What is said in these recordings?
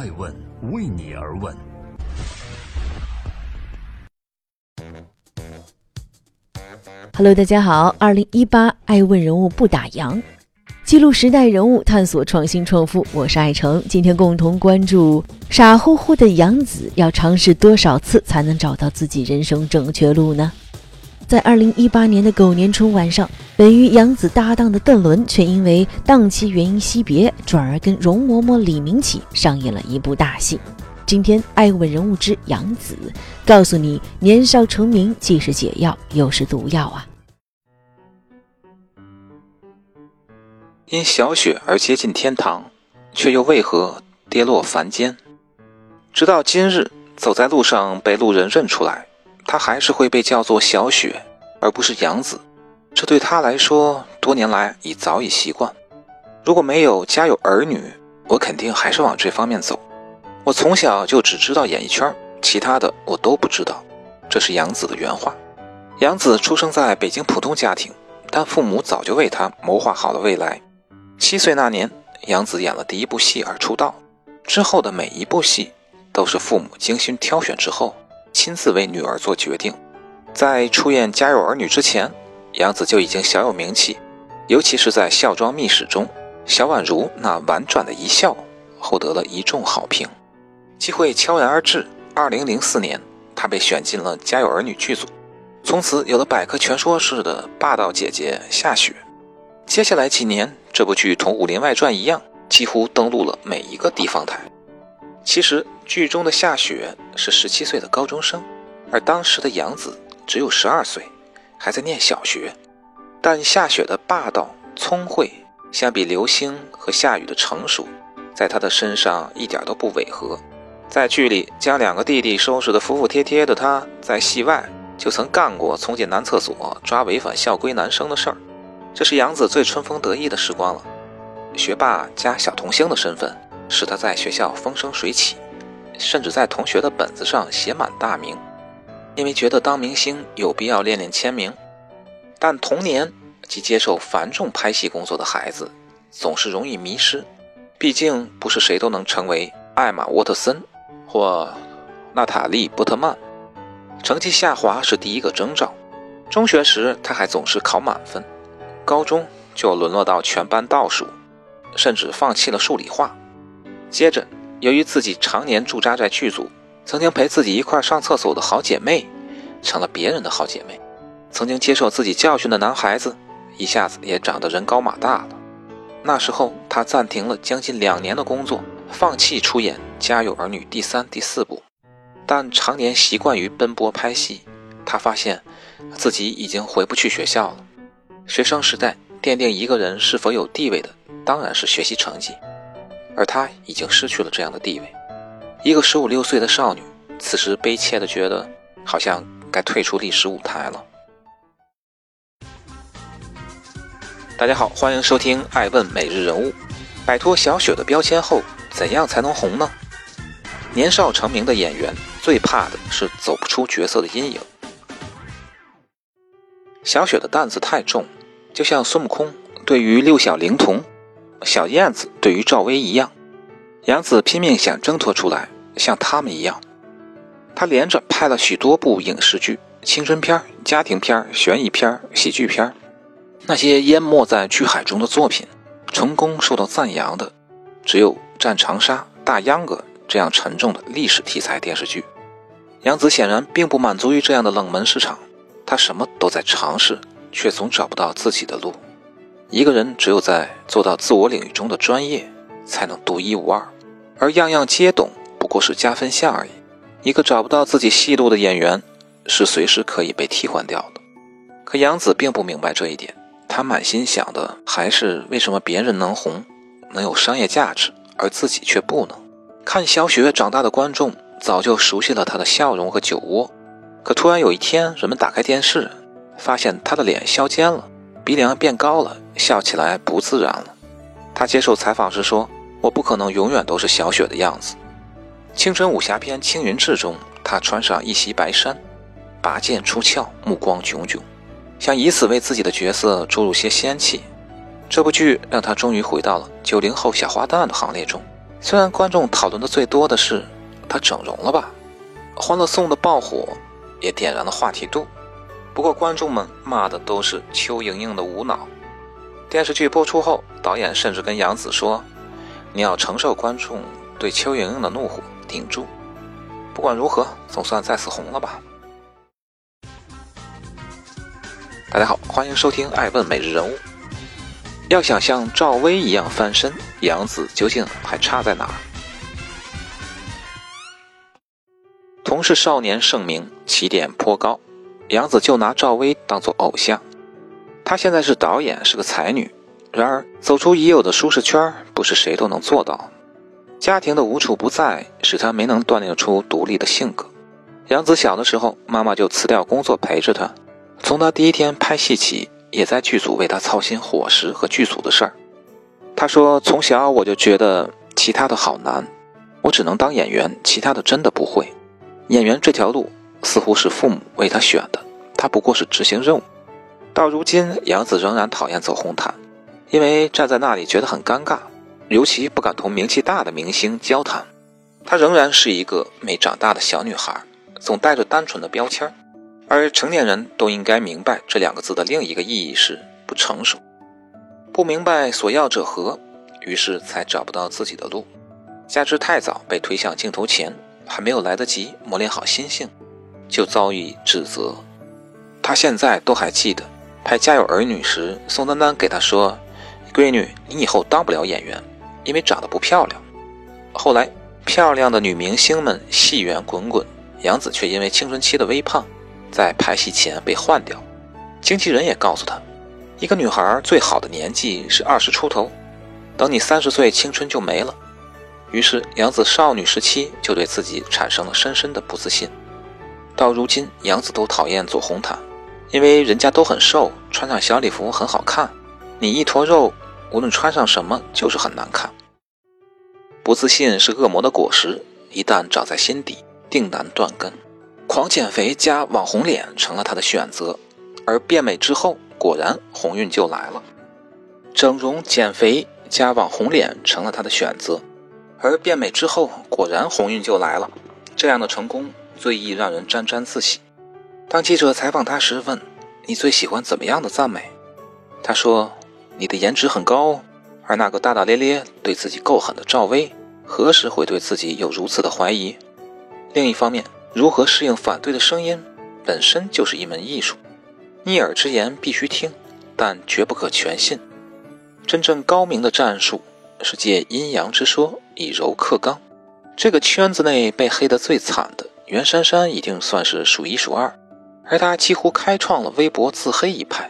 爱问为你而问。Hello，大家好，二零一八爱问人物不打烊，记录时代人物，探索创新创富。我是爱成，今天共同关注傻乎乎的杨子要尝试多少次才能找到自己人生正确路呢？在二零一八年的狗年春晚上，本与杨紫搭档的邓伦却因为档期原因惜别，转而跟容嬷嬷、李明启上演了一部大戏。今天爱问人物之杨紫，告诉你年少成名既是解药又是毒药啊！因小雪而接近天堂，却又为何跌落凡间？直到今日，走在路上被路人认出来。他还是会被叫做小雪，而不是杨子，这对他来说，多年来已早已习惯。如果没有家有儿女，我肯定还是往这方面走。我从小就只知道演艺圈，其他的我都不知道。这是杨子的原话。杨子出生在北京普通家庭，但父母早就为他谋划好了未来。七岁那年，杨子演了第一部戏而出道，之后的每一部戏都是父母精心挑选之后。亲自为女儿做决定，在出演《家有儿女》之前，杨紫就已经小有名气，尤其是在《孝庄秘史》中，小宛如那婉转的一笑，获得了一众好评。机会悄然而至，二零零四年，她被选进了《家有儿女》剧组，从此有了百科全书式的霸道姐姐夏雪。接下来几年，这部剧同《武林外传》一样，几乎登陆了每一个地方台。其实剧中的夏雪是十七岁的高中生，而当时的杨子只有十二岁，还在念小学。但夏雪的霸道聪慧，相比刘星和夏雨的成熟，在她的身上一点都不违和。在剧里将两个弟弟收拾得服服帖帖的她，在戏外就曾干过冲进男厕所抓违反校规男生的事儿。这是杨子最春风得意的时光了，学霸加小童星的身份。使他在学校风生水起，甚至在同学的本子上写满大名，因为觉得当明星有必要练练签名。但童年即接受繁重拍戏工作的孩子，总是容易迷失，毕竟不是谁都能成为艾玛沃特森或娜塔莉波特曼。成绩下滑是第一个征兆。中学时他还总是考满分，高中就沦落到全班倒数，甚至放弃了数理化。接着，由于自己常年驻扎在剧组，曾经陪自己一块上厕所的好姐妹，成了别人的好姐妹；曾经接受自己教训的男孩子，一下子也长得人高马大了。那时候，他暂停了将近两年的工作，放弃出演《家有儿女》第三、第四部。但常年习惯于奔波拍戏，他发现自己已经回不去学校了。学生时代，奠定一个人是否有地位的，当然是学习成绩。而他已经失去了这样的地位。一个十五六岁的少女，此时悲切地觉得，好像该退出历史舞台了。大家好，欢迎收听《爱问每日人物》。摆脱小雪的标签后，怎样才能红呢？年少成名的演员最怕的是走不出角色的阴影。小雪的担子太重，就像孙悟空对于六小龄童。小燕子对于赵薇一样，杨紫拼命想挣脱出来，像他们一样。她连着拍了许多部影视剧、青春片、家庭片、悬疑片、喜剧片。那些淹没在剧海中的作品，成功受到赞扬的，只有《战长沙》《大秧歌》这样沉重的历史题材电视剧。杨紫显然并不满足于这样的冷门市场，她什么都在尝试，却总找不到自己的路。一个人只有在做到自我领域中的专业，才能独一无二，而样样皆懂不过是加分项而已。一个找不到自己戏路的演员，是随时可以被替换掉的。可杨紫并不明白这一点，她满心想的还是为什么别人能红，能有商业价值，而自己却不能。看小雪长大的观众早就熟悉了她的笑容和酒窝，可突然有一天，人们打开电视，发现她的脸削尖了。鼻梁变高了，笑起来不自然了。他接受采访时说：“我不可能永远都是小雪的样子。”青春武侠片《青云志》中，他穿上一袭白衫，拔剑出鞘，目光炯炯，想以此为自己的角色注入些仙气。这部剧让他终于回到了九零后小花旦的行列中，虽然观众讨论的最多的是她整容了吧，《欢乐颂》的爆火也点燃了话题度。不过观众们骂的都是邱莹莹的无脑。电视剧播出后，导演甚至跟杨紫说：“你要承受观众对邱莹莹的怒火，顶住。不管如何，总算再次红了吧。”大家好，欢迎收听《爱问每日人物》。要想像赵薇一样翻身，杨紫究竟还差在哪？同是少年盛名，起点颇高，杨紫就拿赵薇当做偶像。她现在是导演，是个才女。然而，走出已有的舒适圈，不是谁都能做到。家庭的无处不在，使她没能锻炼出独立的性格。杨紫小的时候，妈妈就辞掉工作陪着她。从她第一天拍戏起，也在剧组为她操心伙食和剧组的事儿。她说：“从小我就觉得其他的好难，我只能当演员，其他的真的不会。演员这条路似乎是父母为他选的，他不过是执行任务。”到如今，杨紫仍然讨厌走红毯，因为站在那里觉得很尴尬，尤其不敢同名气大的明星交谈。她仍然是一个没长大的小女孩，总带着单纯的标签，而成年人都应该明白这两个字的另一个意义是不成熟。不明白所要者何，于是才找不到自己的路，加之太早被推向镜头前，还没有来得及磨练好心性，就遭遇指责。她现在都还记得。拍《家有儿女》时，宋丹丹给他说：“闺女，你以后当不了演员，因为长得不漂亮。”后来，漂亮的女明星们戏缘滚滚，杨紫却因为青春期的微胖，在拍戏前被换掉。经纪人也告诉她，一个女孩最好的年纪是二十出头，等你三十岁，青春就没了。于是，杨紫少女时期就对自己产生了深深的不自信。到如今，杨紫都讨厌走红毯。因为人家都很瘦，穿上小礼服很好看，你一坨肉，无论穿上什么就是很难看。不自信是恶魔的果实，一旦长在心底，定难断根。狂减肥加网红脸成了他的选择，而变美之后，果然红运就来了。整容、减肥加网红脸成了他的选择，而变美之后，果然红运就来了。这样的成功最易让人沾沾自喜。当记者采访他时，问：“你最喜欢怎么样的赞美？”他说：“你的颜值很高。”而那个大大咧咧、对自己够狠的赵薇，何时会对自己有如此的怀疑？另一方面，如何适应反对的声音，本身就是一门艺术。逆耳之言必须听，但绝不可全信。真正高明的战术是借阴阳之说，以柔克刚。这个圈子内被黑得最惨的袁姗姗，已经算是数一数二。而他几乎开创了微博自黑一派，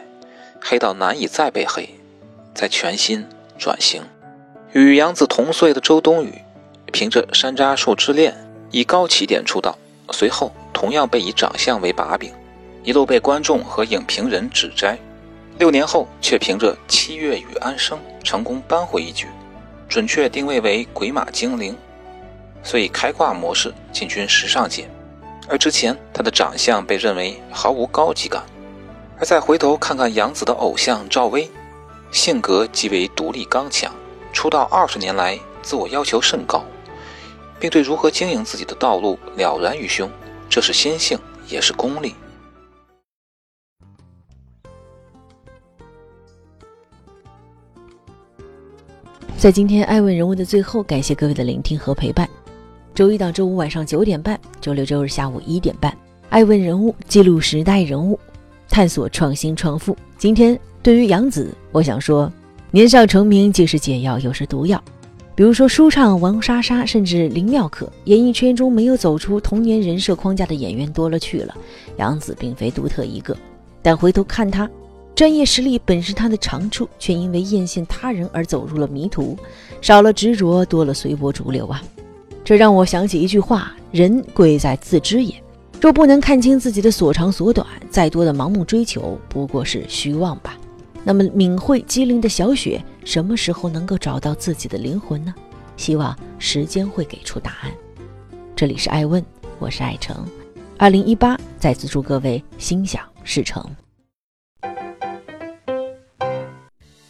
黑到难以再被黑，在全新转型。与杨紫同岁的周冬雨，凭着《山楂树之恋》以高起点出道，随后同样被以长相为把柄，一路被观众和影评人指摘。六年后，却凭着《七月与安生》成功扳回一局，准确定位为鬼马精灵，所以开挂模式进军时尚界。而之前，他的长相被认为毫无高级感，而再回头看看杨紫的偶像赵薇，性格极为独立刚强，出道二十年来自我要求甚高，并对如何经营自己的道路了然于胸，这是心性，也是功力。在今天爱问人物的最后，感谢各位的聆听和陪伴。周一到周五晚上九点半，周六周日下午一点半，爱问人物记录时代人物，探索创新创富。今天对于杨紫，我想说，年少成名既是解药又是毒药。比如说舒畅、王莎莎，甚至林妙可，演艺圈中没有走出童年人设框架的演员多了去了。杨紫并非独特一个，但回头看她，专业实力本是她的长处，却因为艳羡他人而走入了迷途，少了执着，多了随波逐流啊。这让我想起一句话：“人贵在自知也。”若不能看清自己的所长所短，再多的盲目追求不过是虚妄吧。那么，敏慧机灵的小雪什么时候能够找到自己的灵魂呢？希望时间会给出答案。这里是爱问，我是爱成。二零一八，再次祝各位心想事成。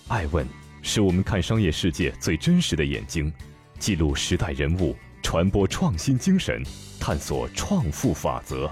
爱问是我们看商业世界最真实的眼睛。记录时代人物，传播创新精神，探索创富法则。